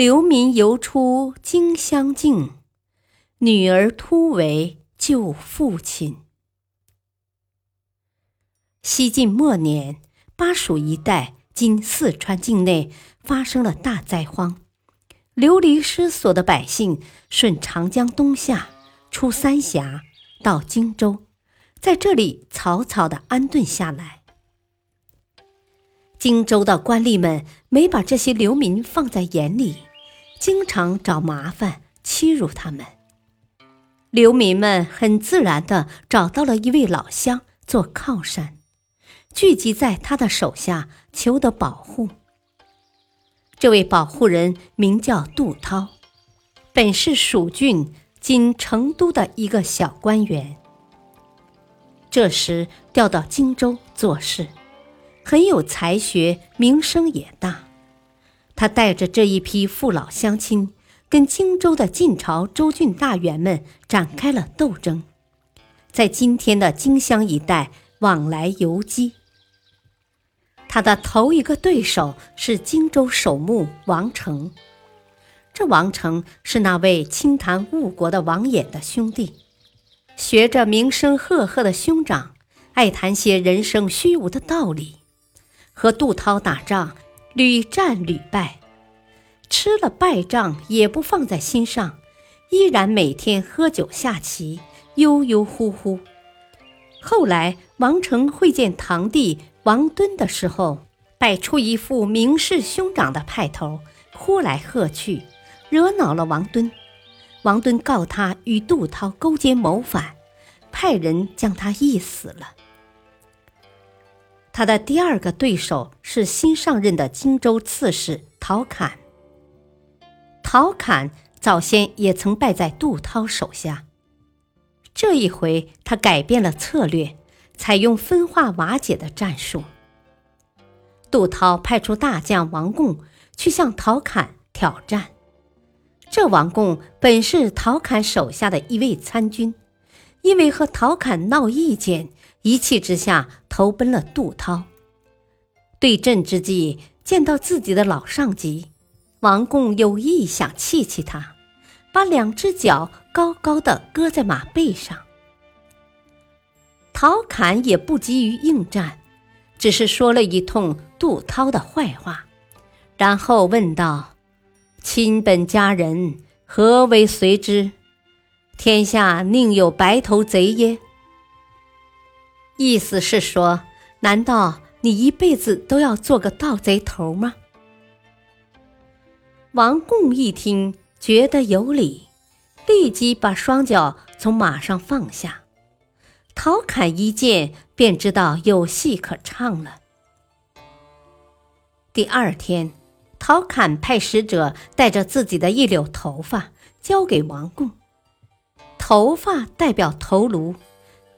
流民游出荆襄境，女儿突围救父亲。西晋末年，巴蜀一带（今四川境内）发生了大灾荒，流离失所的百姓顺长江东下，出三峡，到荆州，在这里草草的安顿下来。荆州的官吏们没把这些流民放在眼里。经常找麻烦欺辱他们，流民们很自然地找到了一位老乡做靠山，聚集在他的手下求得保护。这位保护人名叫杜涛，本是蜀郡今成都的一个小官员，这时调到荆州做事，很有才学，名声也大。他带着这一批父老乡亲，跟荆州的晋朝州郡大员们展开了斗争，在今天的荆襄一带往来游击。他的头一个对手是荆州守墓王成，这王成是那位清谈误国的王衍的兄弟，学着名声赫赫的兄长，爱谈些人生虚无的道理，和杜涛打仗。屡战屡败，吃了败仗也不放在心上，依然每天喝酒下棋，悠悠乎乎。后来王成会见堂弟王敦的时候，摆出一副明示兄长的派头，呼来喝去，惹恼了王敦。王敦告他与杜涛勾结谋反，派人将他缢死了。他的第二个对手是新上任的荆州刺史陶侃。陶侃早先也曾败在杜涛手下，这一回他改变了策略，采用分化瓦解的战术。杜涛派出大将王贡去向陶侃挑战。这王贡本是陶侃手下的一位参军，因为和陶侃闹意见。一气之下，投奔了杜涛。对阵之际，见到自己的老上级，王贡有意想气气他，把两只脚高高的搁在马背上。陶侃也不急于应战，只是说了一通杜涛的坏话，然后问道：“亲本家人，何为随之？天下宁有白头贼耶？”意思是说，难道你一辈子都要做个盗贼头吗？王贡一听，觉得有理，立即把双脚从马上放下。陶侃一见，便知道有戏可唱了。第二天，陶侃派使者带着自己的一绺头发交给王贡，头发代表头颅。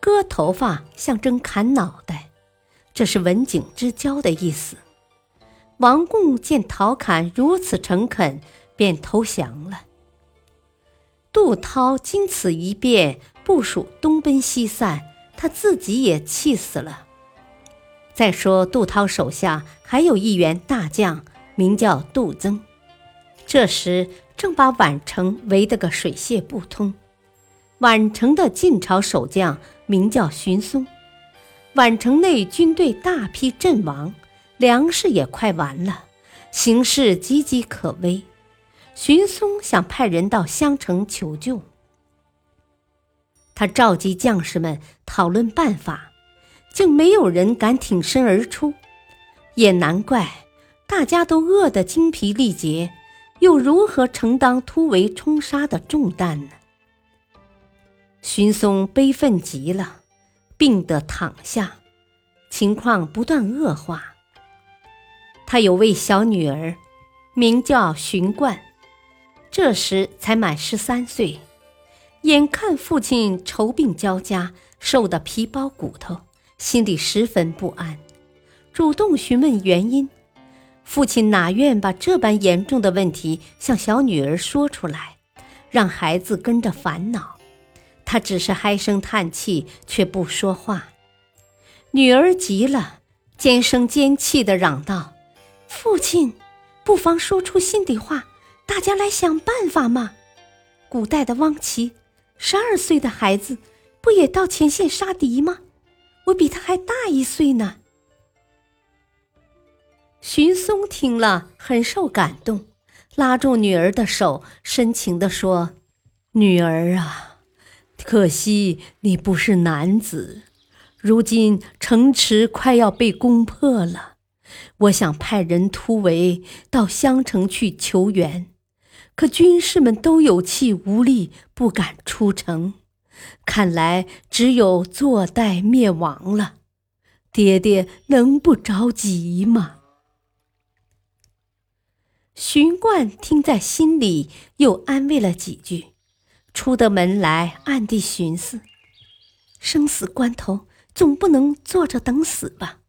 割头发象征砍脑袋，这是文景之交的意思。王贡见陶侃如此诚恳，便投降了。杜涛经此一变，部署东奔西散，他自己也气死了。再说，杜涛手下还有一员大将，名叫杜增，这时正把宛城围得个水泄不通。宛城的晋朝守将名叫荀松，宛城内军队大批阵亡，粮食也快完了，形势岌岌可危。荀松想派人到襄城求救，他召集将士们讨论办法，竟没有人敢挺身而出。也难怪，大家都饿得精疲力竭，又如何承担突围冲杀的重担呢？荀松悲愤极了，病得躺下，情况不断恶化。他有位小女儿，名叫荀冠，这时才满十三岁，眼看父亲愁病交加，瘦得皮包骨头，心里十分不安，主动询问原因。父亲哪愿把这般严重的问题向小女儿说出来，让孩子跟着烦恼。他只是唉声叹气，却不说话。女儿急了，尖声尖气地嚷道：“父亲，不妨说出心底话，大家来想办法嘛！古代的汪琦，十二岁的孩子，不也到前线杀敌吗？我比他还大一岁呢。”荀松听了，很受感动，拉住女儿的手，深情地说：“女儿啊，可惜你不是男子。如今城池快要被攻破了，我想派人突围到襄城去求援，可军士们都有气无力，不敢出城。看来只有坐待灭亡了。爹爹能不着急吗？”荀冠听在心里，又安慰了几句，出得门来，暗地寻思：生死关头，总不能坐着等死吧？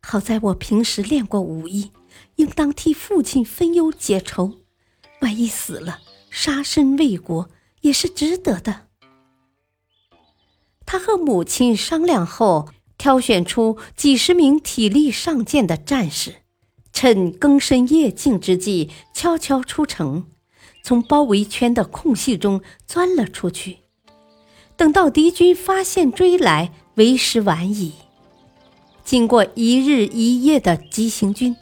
好在我平时练过武艺，应当替父亲分忧解愁。万一死了，杀身为国，也是值得的。他和母亲商量后，挑选出几十名体力尚健的战士。趁更深夜静之际，悄悄出城，从包围圈的空隙中钻了出去。等到敌军发现追来，为时晚矣。经过一日一夜的急行军，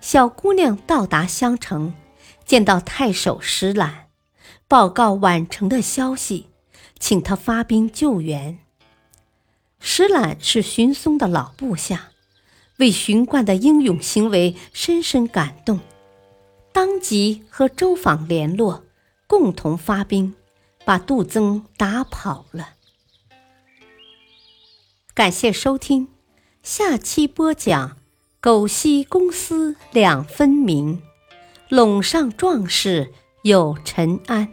小姑娘到达襄城，见到太守石览，报告宛城的消息，请他发兵救援。石览是荀松的老部下。为荀冠的英勇行为深深感动，当即和周访联络，共同发兵，把杜增打跑了。感谢收听，下期播讲：狗西公私两分明，陇上壮士有陈安。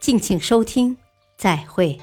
敬请收听，再会。